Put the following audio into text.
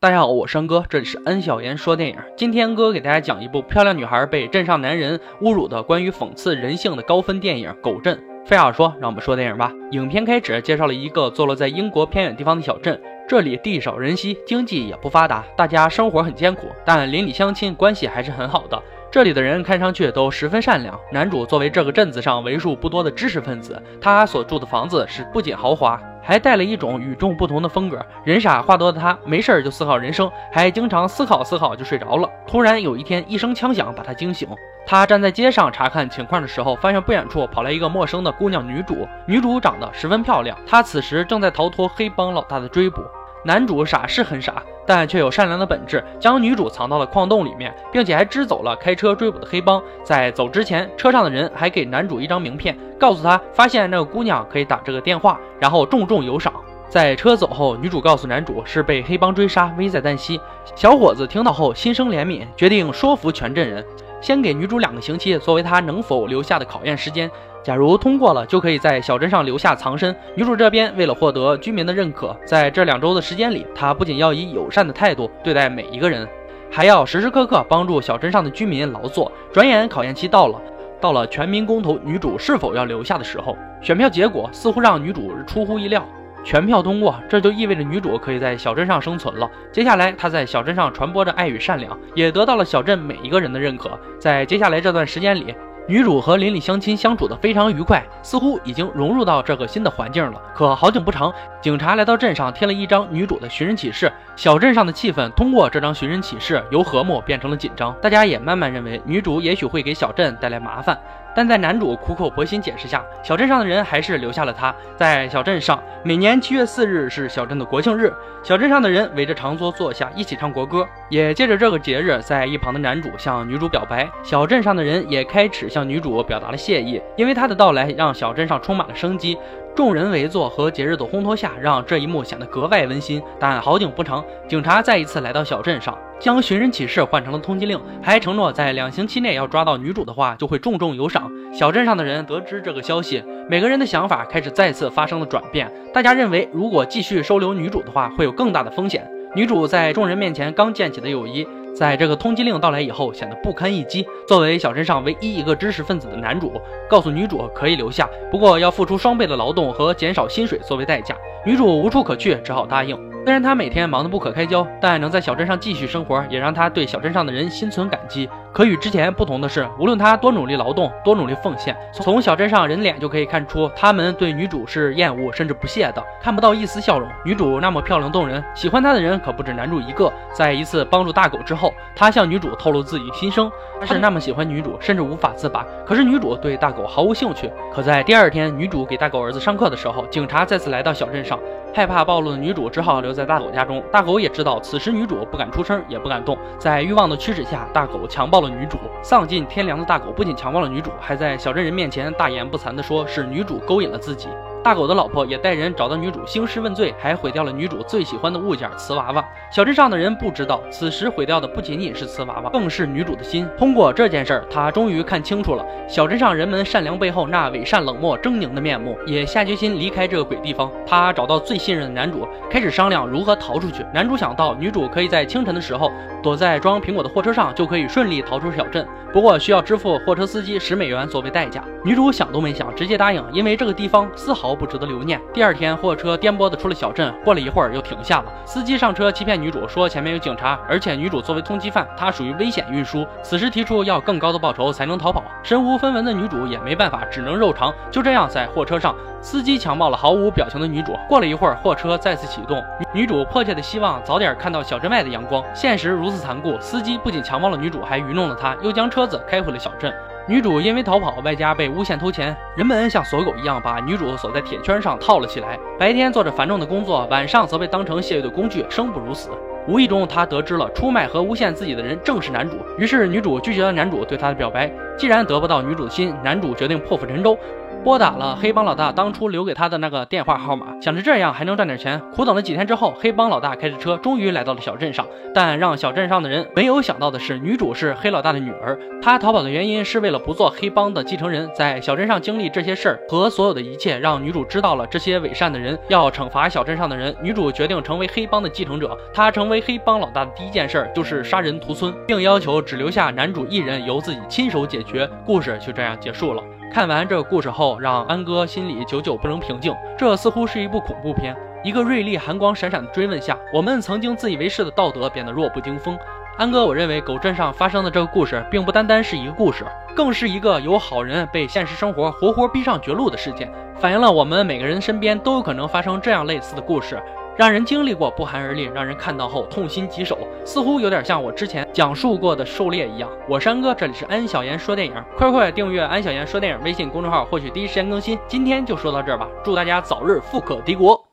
大家好，我是安哥，这里是安小言说电影。今天哥给大家讲一部漂亮女孩被镇上男人侮辱的关于讽刺人性的高分电影《狗镇》。废话说，让我们说电影吧。影片开始介绍了一个坐落在英国偏远地方的小镇，这里地少人稀，经济也不发达，大家生活很艰苦，但邻里乡亲关系还是很好的。这里的人看上去都十分善良。男主作为这个镇子上为数不多的知识分子，他所住的房子是不仅豪华，还带了一种与众不同的风格。人傻话多的他，没事儿就思考人生，还经常思考思考就睡着了。突然有一天，一声枪响把他惊醒。他站在街上查看情况的时候，发现不远处跑来一个陌生的姑娘女主。女主长得十分漂亮，她此时正在逃脱黑帮老大的追捕。男主傻是很傻，但却有善良的本质，将女主藏到了矿洞里面，并且还支走了开车追捕的黑帮。在走之前，车上的人还给男主一张名片，告诉他发现那个姑娘可以打这个电话，然后重重有赏。在车走后，女主告诉男主是被黑帮追杀，危在旦夕。小伙子听到后心生怜悯，决定说服全镇人。先给女主两个星期，作为她能否留下的考验时间。假如通过了，就可以在小镇上留下藏身。女主这边为了获得居民的认可，在这两周的时间里，她不仅要以友善的态度对待每一个人，还要时时刻刻帮助小镇上的居民劳作。转眼考验期到了，到了全民公投女主是否要留下的时候，选票结果似乎让女主出乎意料。全票通过，这就意味着女主可以在小镇上生存了。接下来，她在小镇上传播着爱与善良，也得到了小镇每一个人的认可。在接下来这段时间里，女主和邻里乡亲相处的非常愉快，似乎已经融入到这个新的环境了。可好景不长，警察来到镇上贴了一张女主的寻人启事，小镇上的气氛通过这张寻人启事由和睦变成了紧张，大家也慢慢认为女主也许会给小镇带来麻烦。但在男主苦口婆心解释下，小镇上的人还是留下了他。在小镇上，每年七月四日是小镇的国庆日，小镇上的人围着长桌坐下，一起唱国歌。也借着这个节日，在一旁的男主向女主表白，小镇上的人也开始向女主表达了谢意，因为他的到来让小镇上充满了生机。众人围坐和节日的烘托下，让这一幕显得格外温馨。但好景不长，警察再一次来到小镇上，将寻人启事换成了通缉令，还承诺在两星期内要抓到女主的话，就会重重有赏。小镇上的人得知这个消息，每个人的想法开始再次发生了转变。大家认为，如果继续收留女主的话，会有更大的风险。女主在众人面前刚建起的友谊。在这个通缉令到来以后，显得不堪一击。作为小镇上唯一一个知识分子的男主，告诉女主可以留下，不过要付出双倍的劳动和减少薪水作为代价。女主无处可去，只好答应。虽然她每天忙得不可开交，但能在小镇上继续生活，也让她对小镇上的人心存感激。可与之前不同的是，无论他多努力劳动，多努力奉献，从小镇上人脸就可以看出，他们对女主是厌恶甚至不屑的，看不到一丝笑容。女主那么漂亮动人，喜欢她的人可不止男主一个。在一次帮助大狗之后，他向女主透露自己心声，他是那么喜欢女主，甚至无法自拔。可是女主对大狗毫无兴趣。可在第二天，女主给大狗儿子上课的时候，警察再次来到小镇上。害怕暴露的女主只好留在大狗家中。大狗也知道此时女主不敢出声，也不敢动。在欲望的驱使下，大狗强暴女主。丧尽天良的大狗不仅强暴了女主，还在小镇人面前大言不惭地说是女主勾引了自己。大狗的老婆也带人找到女主兴师问罪，还毁掉了女主最喜欢的物件瓷娃娃。小镇上的人不知道，此时毁掉的不仅仅是瓷娃娃，更是女主的心。通过这件事儿，他终于看清楚了小镇上人们善良背后那伪善、冷漠、狰狞的面目，也下决心离开这个鬼地方。他找到最信任的男主，开始商量如何逃出去。男主想到女主可以在清晨的时候躲在装苹果的货车上，就可以顺利逃出小镇，不过需要支付货车司机十美元作为代价。女主想都没想，直接答应，因为这个地方丝毫。不值得留念。第二天，货车颠簸的出了小镇，过了一会儿又停下了。司机上车欺骗女主说前面有警察，而且女主作为通缉犯，她属于危险运输。此时提出要更高的报酬才能逃跑。身无分文的女主也没办法，只能肉偿。就这样，在货车上，司机强暴了毫无表情的女主。过了一会儿，货车再次启动，女主迫切的希望早点看到小镇外的阳光。现实如此残酷，司机不仅强暴了女主，还愚弄了她，又将车子开回了小镇。女主因为逃跑，外加被诬陷偷钱，人们像锁狗一样把女主锁在铁圈上套了起来。白天做着繁重的工作，晚上则被当成泄欲的工具，生不如死。无意中，她得知了出卖和诬陷自己的人正是男主，于是女主拒绝了男主对她的表白。既然得不到女主的心，男主决定破釜沉舟。拨打了黑帮老大当初留给他的那个电话号码，想着这样还能赚点钱。苦等了几天之后，黑帮老大开着车终于来到了小镇上。但让小镇上的人没有想到的是，女主是黑老大的女儿。她逃跑的原因是为了不做黑帮的继承人。在小镇上经历这些事儿和所有的一切，让女主知道了这些伪善的人要惩罚小镇上的人。女主决定成为黑帮的继承者。她成为黑帮老大的第一件事就是杀人屠村，并要求只留下男主一人由自己亲手解。故事就这样结束了。看完这个故事后，让安哥心里久久不能平静。这似乎是一部恐怖片。一个锐利、寒光闪闪的追问下，我们曾经自以为是的道德变得弱不禁风。安哥，我认为狗镇上发生的这个故事，并不单单是一个故事，更是一个有好人被现实生活活活逼上绝路的事件，反映了我们每个人身边都有可能发生这样类似的故事。让人经历过不寒而栗，让人看到后痛心疾首，似乎有点像我之前讲述过的狩猎一样。我是安哥，这里是安小言说电影，快快订阅安小言说电影微信公众号，获取第一时间更新。今天就说到这儿吧，祝大家早日富可敌国。